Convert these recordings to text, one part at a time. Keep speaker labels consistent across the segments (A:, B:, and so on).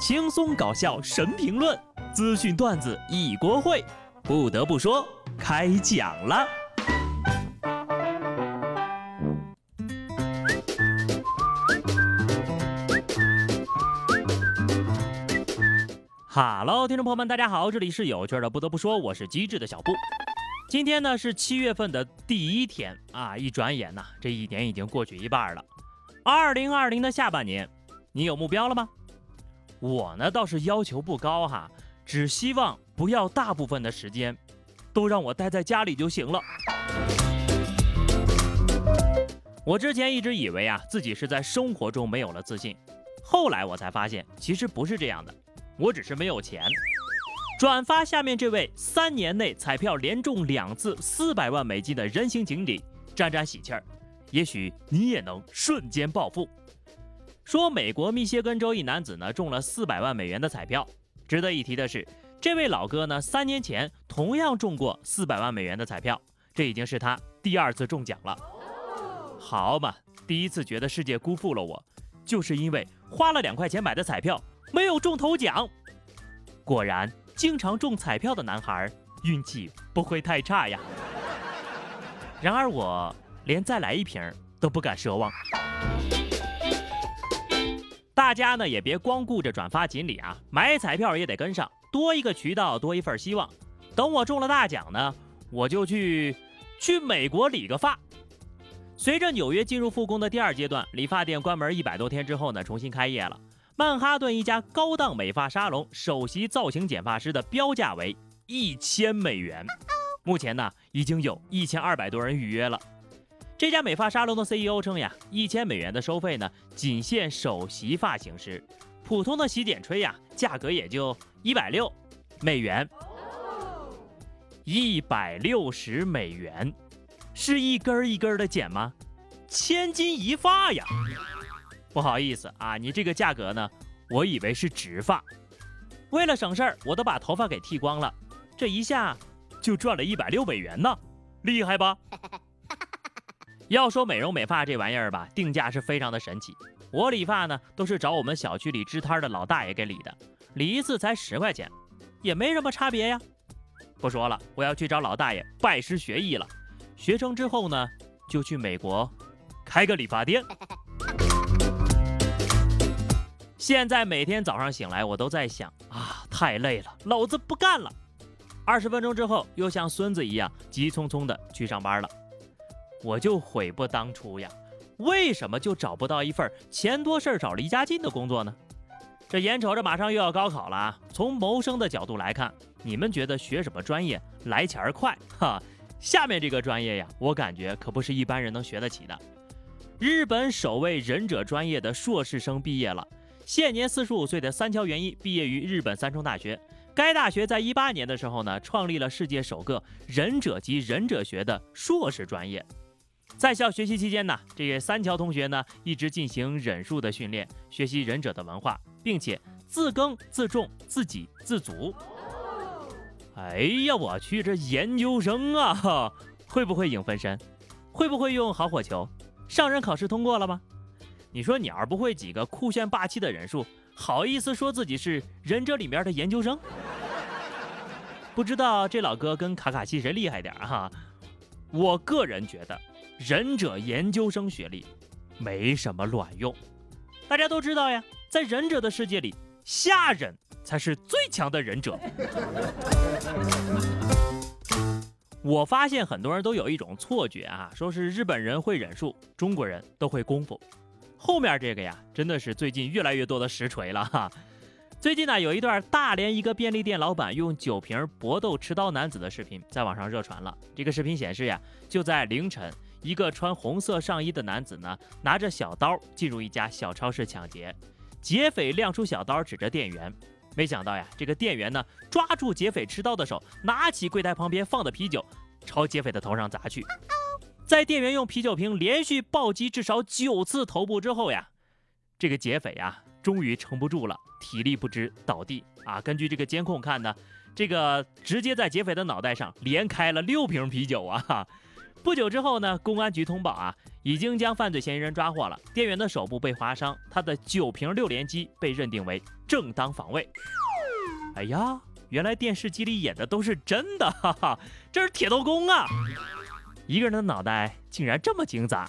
A: 轻松搞笑神评论，资讯段子一锅烩。不得不说，开讲了。哈喽，听众朋友们，大家好，这里是有趣的。不得不说，我是机智的小布。今天呢是七月份的第一天啊，一转眼呐，这一年已经过去一半了。二零二零的下半年，你有目标了吗？我呢倒是要求不高哈，只希望不要大部分的时间都让我待在家里就行了。我之前一直以为啊自己是在生活中没有了自信，后来我才发现其实不是这样的，我只是没有钱。转发下面这位三年内彩票连中两次四百万美金的人形锦鲤，沾沾喜气儿，也许你也能瞬间暴富。说美国密歇根州一男子呢中了四百万美元的彩票。值得一提的是，这位老哥呢三年前同样中过四百万美元的彩票，这已经是他第二次中奖了。好嘛，第一次觉得世界辜负了我，就是因为花了两块钱买的彩票没有中头奖。果然，经常中彩票的男孩运气不会太差呀。然而我连再来一瓶都不敢奢望。大家呢也别光顾着转发锦鲤啊，买彩票也得跟上，多一个渠道多一份希望。等我中了大奖呢，我就去去美国理个发。随着纽约进入复工的第二阶段，理发店关门一百多天之后呢，重新开业了。曼哈顿一家高档美发沙龙首席造型剪发师的标价为一千美元，目前呢已经有一千二百多人预约了。这家美发沙龙的 CEO 称呀，一千美元的收费呢，仅限首席发型师，普通的洗剪吹呀，价格也就一百六美元，一百六十美元，是一根儿一根儿的剪吗？千金一发呀！不好意思啊，你这个价格呢，我以为是直发，为了省事儿，我都把头发给剃光了，这一下就赚了一百六美元呢，厉害吧？要说美容美发这玩意儿吧，定价是非常的神奇。我理发呢，都是找我们小区里支摊的老大爷给理的，理一次才十块钱，也没什么差别呀。不说了，我要去找老大爷拜师学艺了。学成之后呢，就去美国开个理发店。现在每天早上醒来，我都在想啊，太累了，老子不干了。二十分钟之后，又像孙子一样急匆匆的去上班了。我就悔不当初呀，为什么就找不到一份钱多事儿少离家近的工作呢？这眼瞅着马上又要高考了啊！从谋生的角度来看，你们觉得学什么专业来钱儿快？哈，下面这个专业呀，我感觉可不是一般人能学得起的。日本首位忍者专业的硕士生毕业了，现年四十五岁的三桥元一毕业于日本三重大学。该大学在一八年的时候呢，创立了世界首个忍者及忍者学的硕士专业。在校学习期间呢，这些三桥同学呢一直进行忍术的训练，学习忍者的文化，并且自耕自种，自给自足。哎呀，我去，这研究生啊，会不会影分身？会不会用好火球？上任考试通过了吗？你说你要不会几个酷炫霸气的忍术，好意思说自己是忍者里面的研究生？不知道这老哥跟卡卡西谁厉害点哈？我个人觉得。忍者研究生学历没什么卵用，大家都知道呀，在忍者的世界里，下忍才是最强的忍者。我发现很多人都有一种错觉啊，说是日本人会忍术，中国人都会功夫。后面这个呀，真的是最近越来越多的实锤了哈。最近呢，有一段大连一个便利店老板用酒瓶搏斗持刀男子的视频在网上热传了。这个视频显示呀，就在凌晨。一个穿红色上衣的男子呢，拿着小刀进入一家小超市抢劫，劫匪亮出小刀指着店员，没想到呀，这个店员呢抓住劫匪持刀的手，拿起柜台旁边放的啤酒，朝劫匪的头上砸去。在店员用啤酒瓶连续暴击至少九次头部之后呀，这个劫匪呀终于撑不住了，体力不支倒地啊。根据这个监控看呢，这个直接在劫匪的脑袋上连开了六瓶啤酒啊。不久之后呢，公安局通报啊，已经将犯罪嫌疑人抓获了。店员的手部被划伤，他的九瓶六连击被认定为正当防卫。哎呀，原来电视机里演的都是真的，哈哈，这是铁头功啊！一个人的脑袋竟然这么精杂，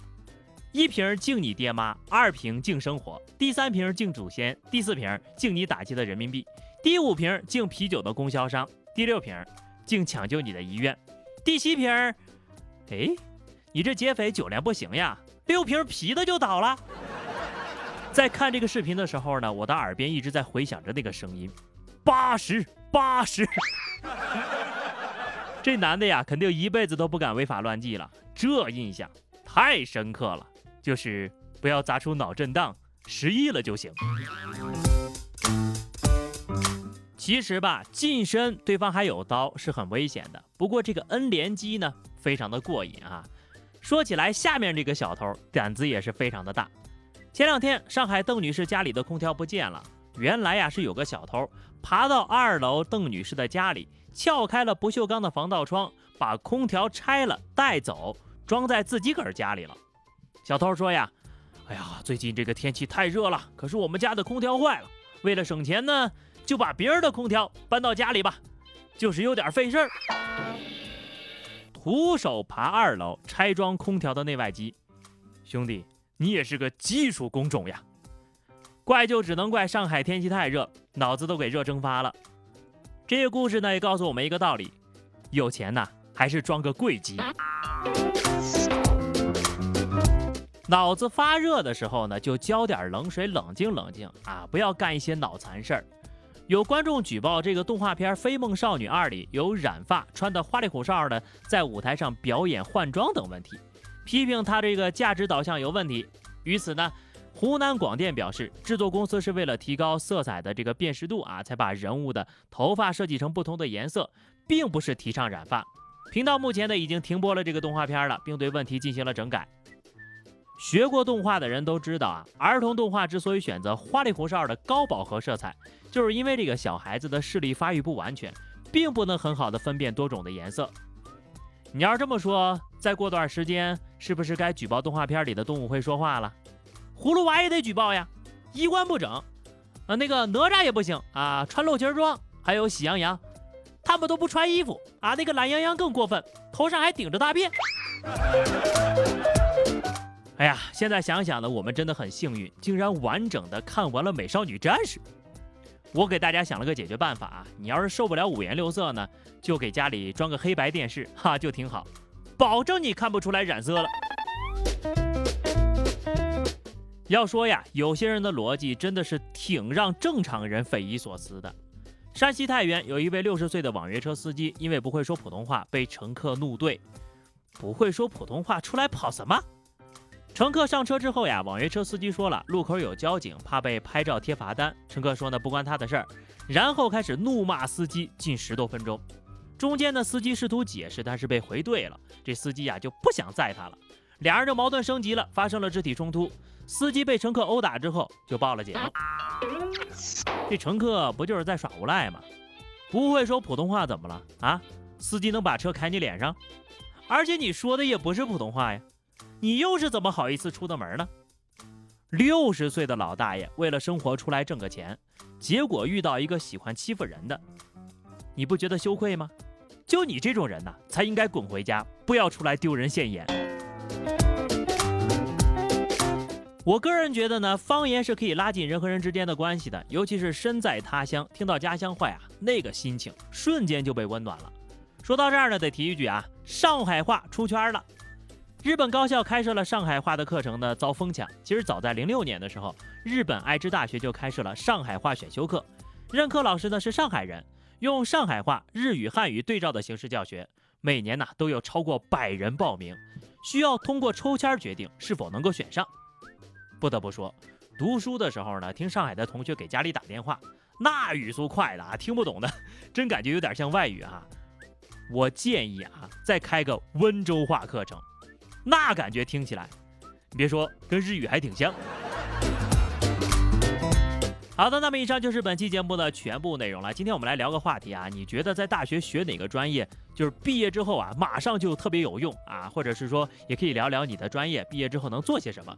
A: 一瓶敬你爹妈，二瓶敬生活，第三瓶敬祖先，第四瓶敬你打击的人民币，第五瓶敬啤酒的供销商，第六瓶敬抢救你的医院，第七瓶。哎，你这劫匪酒量不行呀，六瓶啤的就倒了。在看这个视频的时候呢，我的耳边一直在回响着那个声音，八十八十。这男的呀，肯定一辈子都不敢违法乱纪了，这印象太深刻了。就是不要砸出脑震荡，失忆了就行。其实吧，近身对方还有刀是很危险的。不过这个 N 连击呢，非常的过瘾啊。说起来，下面这个小偷胆子也是非常的大。前两天，上海邓女士家里的空调不见了。原来呀，是有个小偷爬到二楼邓女士的家里，撬开了不锈钢的防盗窗，把空调拆了带走，装在自己个儿家里了。小偷说呀：“哎呀，最近这个天气太热了，可是我们家的空调坏了，为了省钱呢。”就把别人的空调搬到家里吧，就是有点费事儿。徒手爬二楼拆装空调的内外机，兄弟，你也是个技术工种呀！怪就只能怪上海天气太热，脑子都给热蒸发了。这个故事呢，也告诉我们一个道理：有钱呐，还是装个贵机。脑子发热的时候呢，就浇点冷水，冷静冷静啊，不要干一些脑残事儿。有观众举报这个动画片《飞梦少女二》里有染发、穿的花里胡哨的在舞台上表演换装等问题，批评他这个价值导向有问题。于此呢，湖南广电表示，制作公司是为了提高色彩的这个辨识度啊，才把人物的头发设计成不同的颜色，并不是提倡染发。频道目前呢已经停播了这个动画片了，并对问题进行了整改。学过动画的人都知道啊，儿童动画之所以选择花里胡哨的高饱和色彩，就是因为这个小孩子的视力发育不完全，并不能很好的分辨多种的颜色。你要这么说，再过段时间是不是该举报动画片里的动物会说话了？葫芦娃也得举报呀，衣冠不整。啊，那个哪吒也不行啊，穿露脐装。还有喜羊羊，他们都不穿衣服啊。那个懒羊羊更过分，头上还顶着大便。哎呀，现在想想呢，我们真的很幸运，竟然完整的看完了《美少女战士》。我给大家想了个解决办法啊，你要是受不了五颜六色呢，就给家里装个黑白电视，哈，就挺好，保证你看不出来染色了。要说呀，有些人的逻辑真的是挺让正常人匪夷所思的。山西太原有一位六十岁的网约车司机，因为不会说普通话，被乘客怒怼：“不会说普通话，出来跑什么？”乘客上车之后呀，网约车司机说了，路口有交警，怕被拍照贴罚单。乘客说呢，不关他的事儿，然后开始怒骂司机近十多分钟。中间呢，司机试图解释，但是被回怼了。这司机呀就不想载他了，俩人就矛盾升级了，发生了肢体冲突。司机被乘客殴打之后就报了警。这乘客不就是在耍无赖吗？不会说普通话怎么了啊？司机能把车开你脸上？而且你说的也不是普通话呀。你又是怎么好意思出的门呢？六十岁的老大爷为了生活出来挣个钱，结果遇到一个喜欢欺负人的，你不觉得羞愧吗？就你这种人呐，才应该滚回家，不要出来丢人现眼。我个人觉得呢，方言是可以拉近人和人之间的关系的，尤其是身在他乡，听到家乡话啊，那个心情瞬间就被温暖了。说到这儿呢，得提一句啊，上海话出圈了。日本高校开设了上海话的课程呢，遭疯抢。其实早在零六年的时候，日本爱知大学就开设了上海话选修课，任课老师呢是上海人，用上海话、日语、汉语对照的形式教学。每年呢都有超过百人报名，需要通过抽签决定是否能够选上。不得不说，读书的时候呢，听上海的同学给家里打电话，那语速快的啊，听不懂的，真感觉有点像外语啊。我建议啊，再开个温州话课程。那感觉听起来，你别说，跟日语还挺像。好的，那么以上就是本期节目的全部内容了。今天我们来聊个话题啊，你觉得在大学学哪个专业就是毕业之后啊，马上就特别有用啊，或者是说也可以聊聊你的专业，毕业之后能做些什么。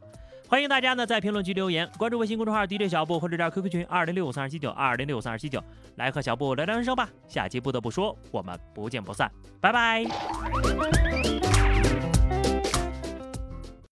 A: 欢迎大家呢在评论区留言，关注微信公众号 DJ 小布或者加 QQ 群二零六五三二七九二零六五三二七九，来和小布聊聊人生吧。下期不得不说，我们不见不散，拜拜。